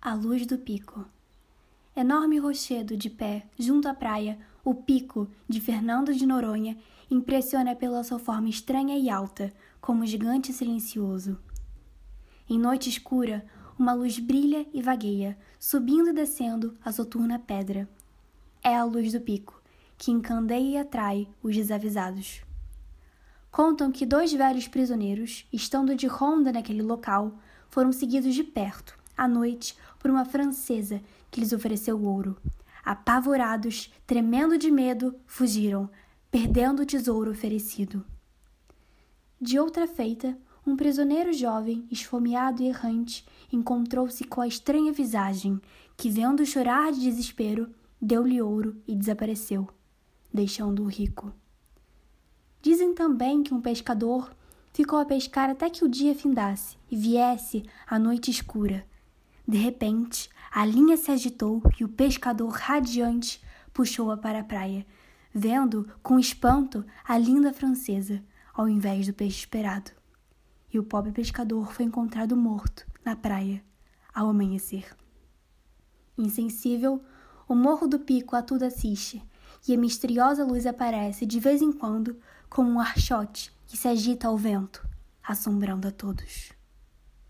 A luz do pico. Enorme rochedo de pé junto à praia, o pico de Fernando de Noronha impressiona pela sua forma estranha e alta, como um gigante silencioso. Em noite escura, uma luz brilha e vagueia, subindo e descendo a soturna pedra. É a luz do pico, que encandeia e atrai os desavisados. Contam que dois velhos prisioneiros, estando de ronda naquele local, foram seguidos de perto à noite por uma francesa que lhes ofereceu ouro. Apavorados, tremendo de medo, fugiram, perdendo o tesouro oferecido. De outra feita, um prisioneiro jovem, esfomeado e errante, encontrou-se com a estranha visagem, que, vendo chorar de desespero, deu-lhe ouro e desapareceu, deixando-o rico. Dizem também que um pescador ficou a pescar até que o dia findasse e viesse a noite escura, de repente, a linha se agitou e o pescador radiante puxou-a para a praia, vendo com espanto a linda francesa, ao invés do peixe esperado. E o pobre pescador foi encontrado morto na praia ao amanhecer. Insensível, o morro do pico a tudo assiste, e a misteriosa luz aparece de vez em quando como um archote que se agita ao vento, assombrando a todos.